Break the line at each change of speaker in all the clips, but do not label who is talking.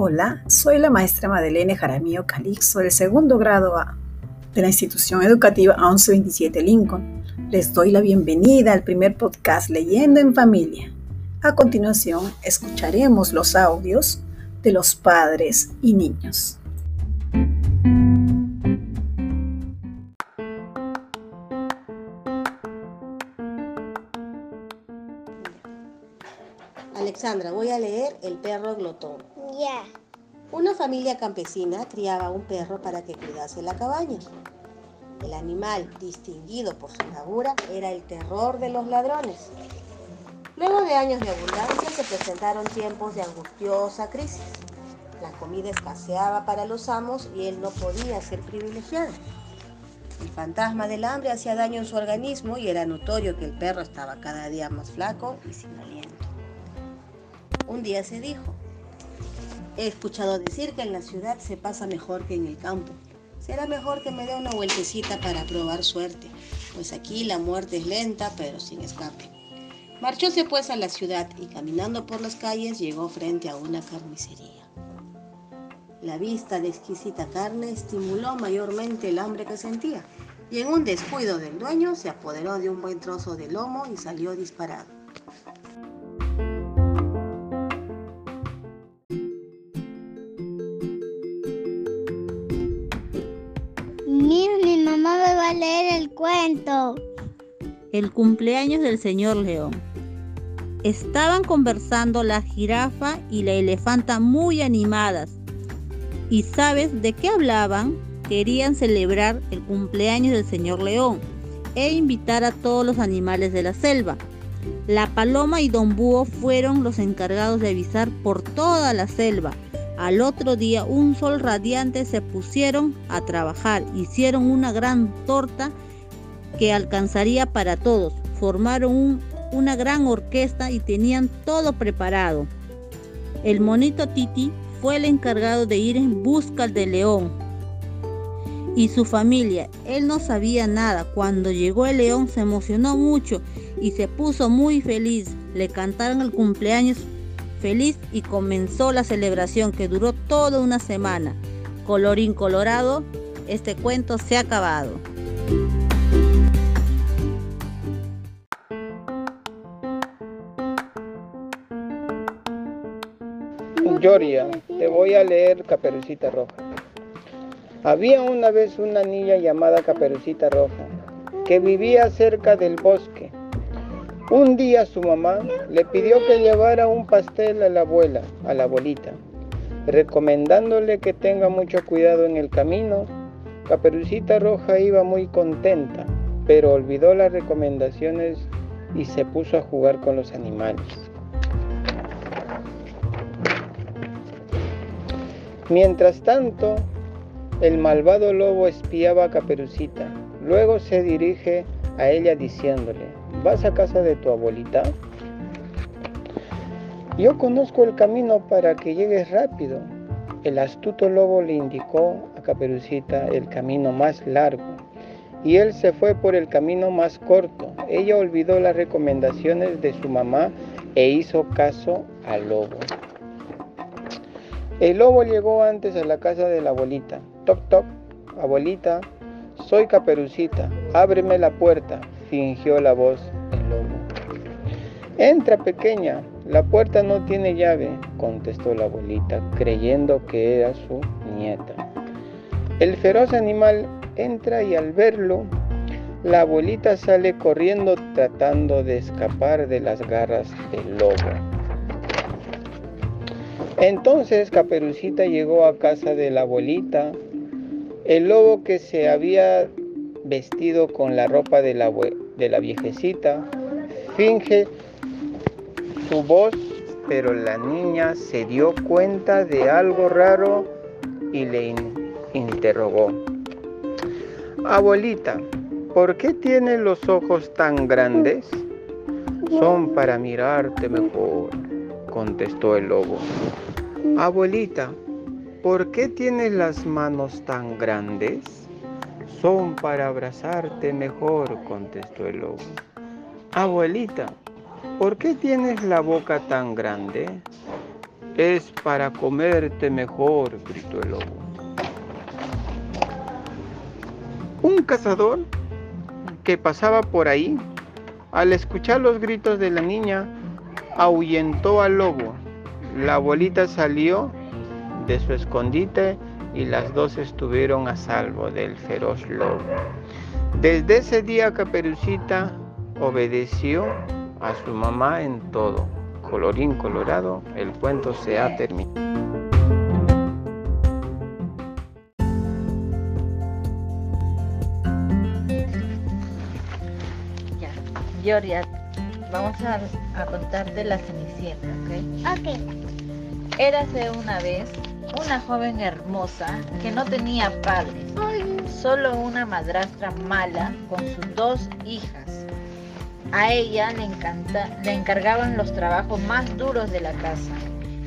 Hola, soy la maestra Madelene Jaramillo Calixto del segundo grado A de la institución educativa 1127 Lincoln. Les doy la bienvenida al primer podcast Leyendo en Familia. A continuación, escucharemos los audios de los padres y niños.
Alexandra, voy a leer El perro glotón.
Ya.
Una familia campesina criaba un perro para que cuidase la cabaña. El animal, distinguido por su bravura, era el terror de los ladrones. Luego de años de abundancia se presentaron tiempos de angustiosa crisis. La comida escaseaba para los amos y él no podía ser privilegiado. El fantasma del hambre hacía daño en su organismo y era notorio que el perro estaba cada día más flaco y sin aliento. Un día se dijo, he escuchado decir que en la ciudad se pasa mejor que en el campo. Será mejor que me dé una vueltecita para probar suerte, pues aquí la muerte es lenta pero sin escape. Marchóse pues a la ciudad y caminando por las calles llegó frente a una carnicería. La vista de exquisita carne estimuló mayormente el hambre que sentía y en un descuido del dueño se apoderó de un buen trozo de lomo y salió disparado.
Leer el cuento.
El cumpleaños del señor León. Estaban conversando la jirafa y la elefanta muy animadas. ¿Y sabes de qué hablaban? Querían celebrar el cumpleaños del señor León e invitar a todos los animales de la selva. La paloma y don Búho fueron los encargados de avisar por toda la selva. Al otro día, un sol radiante, se pusieron a trabajar. Hicieron una gran torta que alcanzaría para todos. Formaron un- una gran orquesta y tenían todo preparado. El monito Titi fue el encargado de ir en busca del león y su familia. Él no sabía nada. Cuando llegó el león se emocionó mucho y se puso muy feliz. Le cantaron el cumpleaños feliz y comenzó la celebración que duró toda una semana. Colorín colorado, este cuento se ha acabado.
Gloria, te voy a leer Caperucita Roja. Había una vez una niña llamada Caperucita Roja que vivía cerca del bosque. Un día su mamá le pidió que llevara un pastel a la abuela, a la abuelita, recomendándole que tenga mucho cuidado en el camino. Caperucita Roja iba muy contenta, pero olvidó las recomendaciones y se puso a jugar con los animales. Mientras tanto, el malvado lobo espiaba a Caperucita. Luego se dirige a ella diciéndole, ¿vas a casa de tu abuelita? Yo conozco el camino para que llegues rápido. El astuto lobo le indicó a Caperucita el camino más largo y él se fue por el camino más corto. Ella olvidó las recomendaciones de su mamá e hizo caso al lobo. El lobo llegó antes a la casa de la abuelita. Toc, toc, abuelita, soy Caperucita, ábreme la puerta, fingió la voz el lobo. Entra, pequeña, la puerta no tiene llave, contestó la abuelita, creyendo que era su nieta. El feroz animal entra y al verlo, la abuelita sale corriendo tratando de escapar de las garras del lobo. Entonces Caperucita llegó a casa de la abuelita. El lobo que se había vestido con la ropa de la, de la viejecita finge su voz, pero la niña se dio cuenta de algo raro y le in- interrogó. Abuelita, ¿por qué tienes los ojos tan grandes? Son para mirarte mejor, contestó el lobo. Abuelita, ¿por qué tienes las manos tan grandes? Son para abrazarte mejor, contestó el lobo. Abuelita, ¿por qué tienes la boca tan grande? es para comerte mejor, gritó el lobo. Un cazador que pasaba por ahí, al escuchar los gritos de la niña, ahuyentó al lobo. La abuelita salió de su escondite y las dos estuvieron a salvo del feroz lobo. Desde ese día Caperucita obedeció a su mamá en todo. Colorín colorado, el cuento se ha terminado.
Ya, Gloria, vamos a, a contarte la cenicienta, ¿ok?
Ok.
Érase una vez una joven hermosa que no tenía padres, solo una madrastra mala con sus dos hijas. A ella le, encanta, le encargaban los trabajos más duros de la casa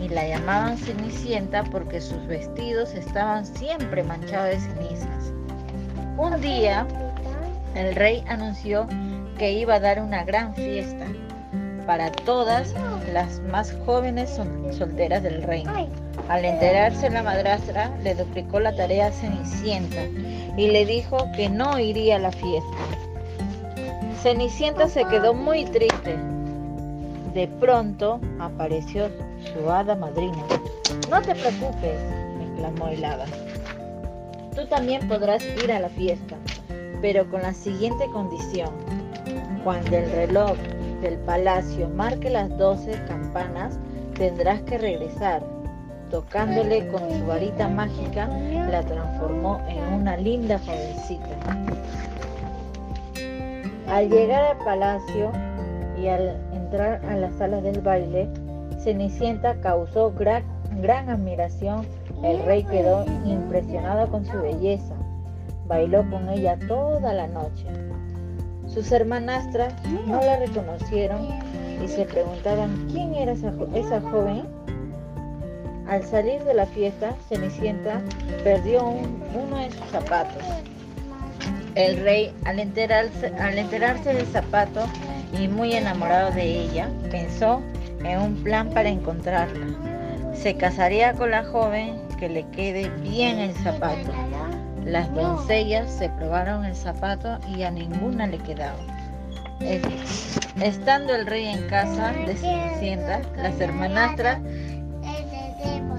y la llamaban Cenicienta porque sus vestidos estaban siempre manchados de cenizas. Un día, el rey anunció que iba a dar una gran fiesta para todas las más jóvenes sol- solteras del reino. Al enterarse la madrastra, le duplicó la tarea a Cenicienta y le dijo que no iría a la fiesta. Cenicienta se quedó muy triste. De pronto apareció su hada madrina. No te preocupes, exclamó el hada. Tú también podrás ir a la fiesta, pero con la siguiente condición. Cuando el reloj del palacio marque las 12 campanas, tendrás que regresar. Tocándole con su varita mágica, la transformó en una linda jovencita. Al llegar al palacio y al entrar a las salas del baile, Cenicienta causó gran, gran admiración. El rey quedó impresionado con su belleza. Bailó con ella toda la noche. Sus hermanastras no la reconocieron y se preguntaban quién era esa, esa joven. Al salir de la fiesta, Cenicienta perdió un- uno de sus zapatos. El rey, al enterarse, al enterarse del zapato y muy enamorado de ella, pensó en un plan para encontrarla. Se casaría con la joven que le quede bien el zapato. Las doncellas se probaron el zapato y a ninguna le quedaba. Es- Estando el rey en casa de Cenicienta, las hermanastras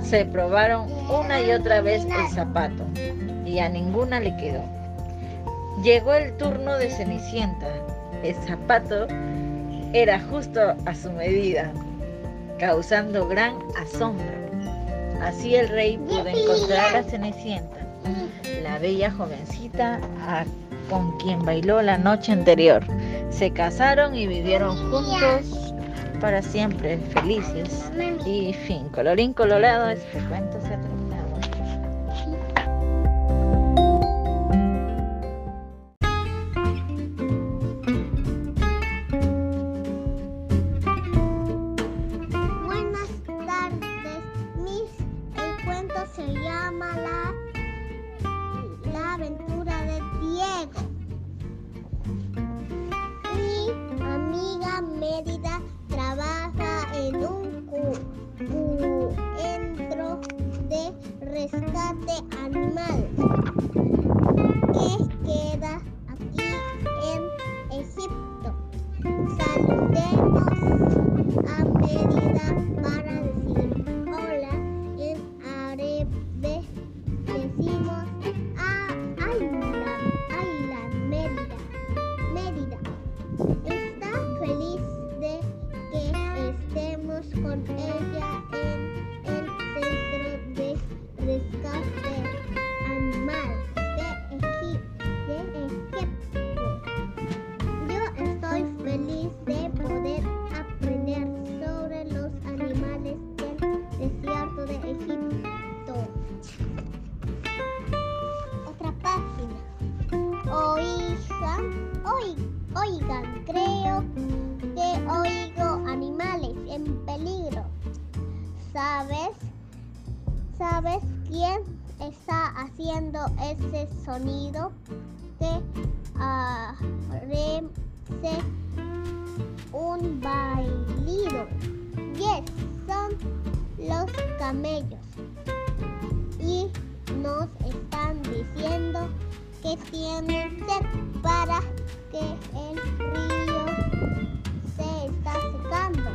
se probaron una y otra vez el zapato y a ninguna le quedó. Llegó el turno de Cenicienta. El zapato era justo a su medida, causando gran asombro. Así el rey pudo encontrar a Cenicienta, la bella jovencita a- con quien bailó la noche anterior. Se casaron y vivieron juntos para siempre, felices. Y fin, colorín colorado, este cuento se
で sonido? Que parece un bailido. Yes, son los camellos y nos están diciendo que tienen sed para que el río se está secando.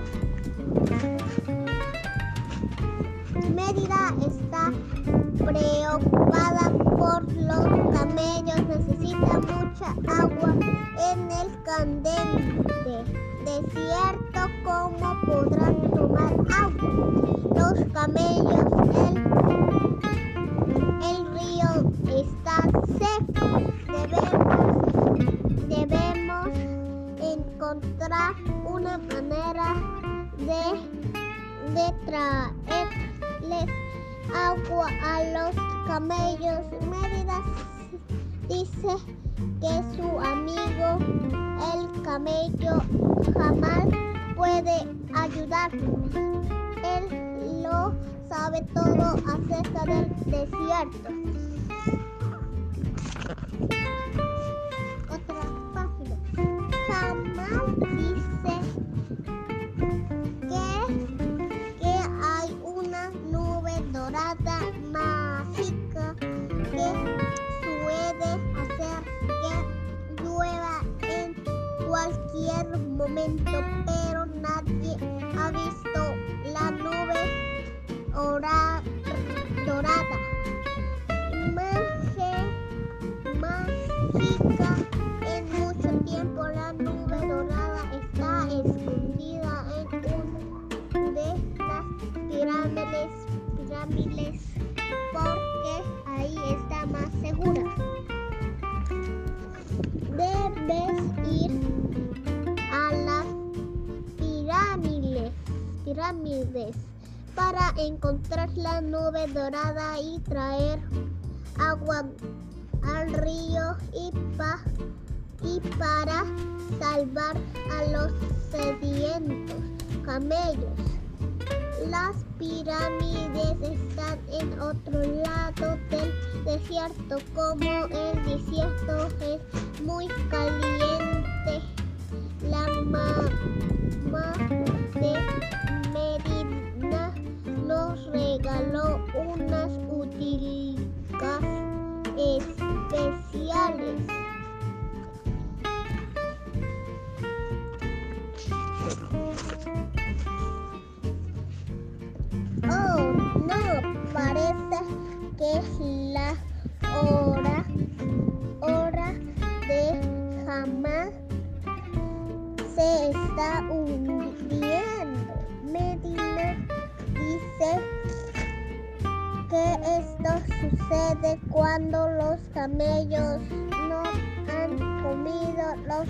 Mérida está preocupada por los camellos, necesita mucha agua en el candente desierto. ¿Cómo podrán tomar agua? Los camellos, el, río está seco. Debemos, encontrar una manera de, de traerles agua a los camellos. Mérida dice que su amigo el camello jamás puede ayudarnos. Él lo sabe todo acerca del desierto. Pero nadie ha visto la nube ora- para encontrar la nube dorada y traer agua al río y, pa- y para salvar a los sedientos camellos. Las pirámides están en otro lado del desierto. Como el desierto es muy caliente, la mamá de regaló unas utilidades especiales. Oh, no, parece que es sucede cuando los camellos no han comido lo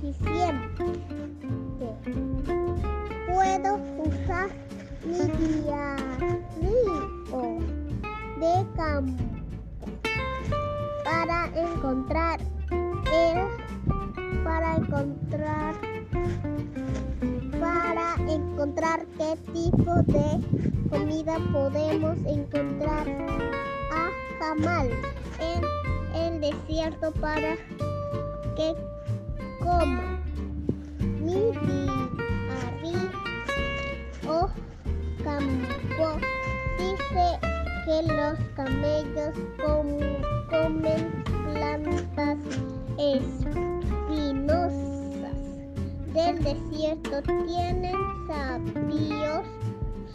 suficiente. Puedo usar mi diario de campo para encontrar el para encontrar para encontrar qué tipo de comida podemos encontrar a jamal en el desierto para que coma mi o campo dice que los camellos com- comen plantas espinosas del desierto. Tienen sabios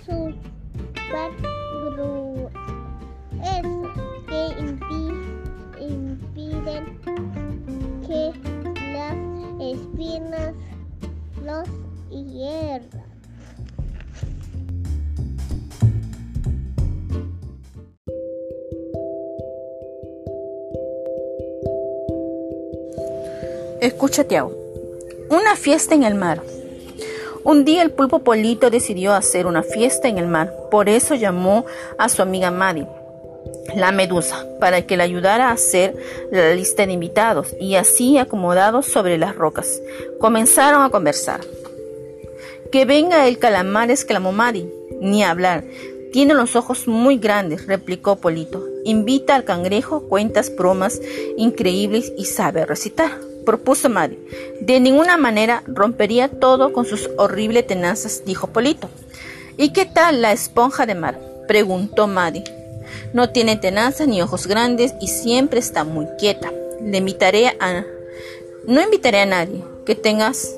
gruesos
Escucha, Tiago. Una fiesta en el mar. Un día el pulpo Polito decidió hacer una fiesta en el mar. Por eso llamó a su amiga Maddie, la medusa, para que le ayudara a hacer la lista de invitados y así acomodados sobre las rocas. Comenzaron a conversar. Que venga el calamar, exclamó Maddie. Ni hablar. Tiene los ojos muy grandes, replicó Polito. Invita al cangrejo, cuentas bromas increíbles y sabe recitar, propuso Maddie. De ninguna manera rompería todo con sus horribles tenazas, dijo Polito. ¿Y qué tal la esponja de mar? preguntó Maddie. No tiene tenazas ni ojos grandes y siempre está muy quieta. Le invitaré a no invitaré a nadie que tengas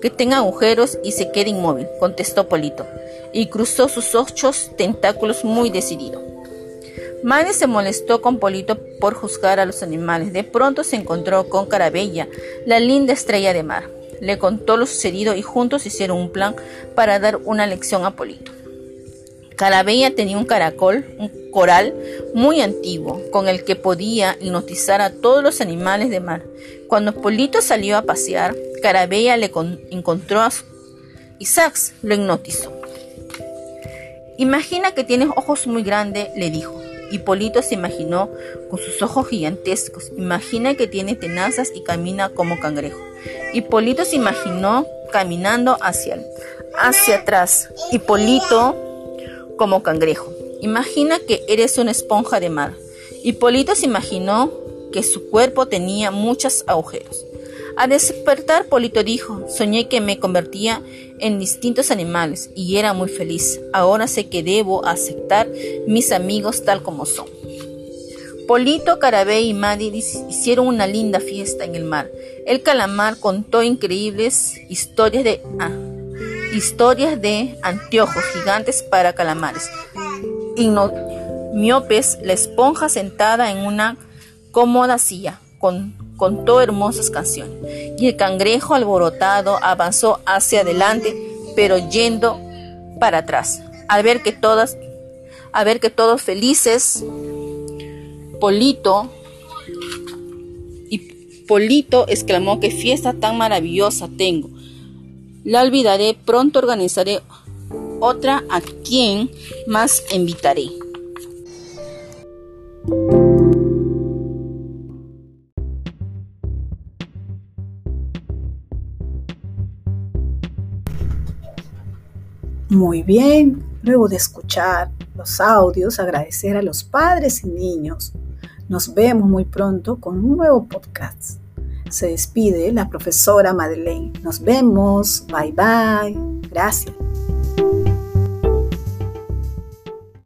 que tenga agujeros y se quede inmóvil, contestó Polito, y cruzó sus ocho tentáculos muy decidido. Maddie se molestó con Polito por juzgar a los animales. De pronto se encontró con Carabella, la linda estrella de mar. Le contó lo sucedido y juntos hicieron un plan para dar una lección a Polito. Carabella tenía un caracol, un coral muy antiguo, con el que podía hipnotizar a todos los animales de mar. Cuando Polito salió a pasear, Carabella le encontró a Isaac, lo hipnotizó. Imagina que tienes ojos muy grandes, le dijo. Polito se imaginó con sus ojos gigantescos. Imagina que tiene tenazas y camina como cangrejo. Polito se imaginó caminando hacia, hacia atrás. Polito como cangrejo. Imagina que eres una esponja de mar. Hipólito se imaginó que su cuerpo tenía muchos agujeros. Al despertar, Polito dijo, soñé que me convertía en distintos animales y era muy feliz. Ahora sé que debo aceptar mis amigos tal como son. Polito, Carabé y Maddy hicieron una linda fiesta en el mar. El calamar contó increíbles historias de... Ah, Historias de anteojos gigantes para calamares. miopes, la esponja sentada en una cómoda silla, con, contó hermosas canciones. Y el cangrejo alborotado avanzó hacia adelante, pero yendo para atrás. Al ver que todas, a ver que todos felices, Polito y Polito exclamó qué fiesta tan maravillosa tengo. La olvidaré, pronto organizaré otra a quien más invitaré.
Muy bien, luego de escuchar los audios, agradecer a los padres y niños. Nos vemos muy pronto con un nuevo podcast. Se despide la profesora Madeleine. Nos vemos. Bye bye. Gracias.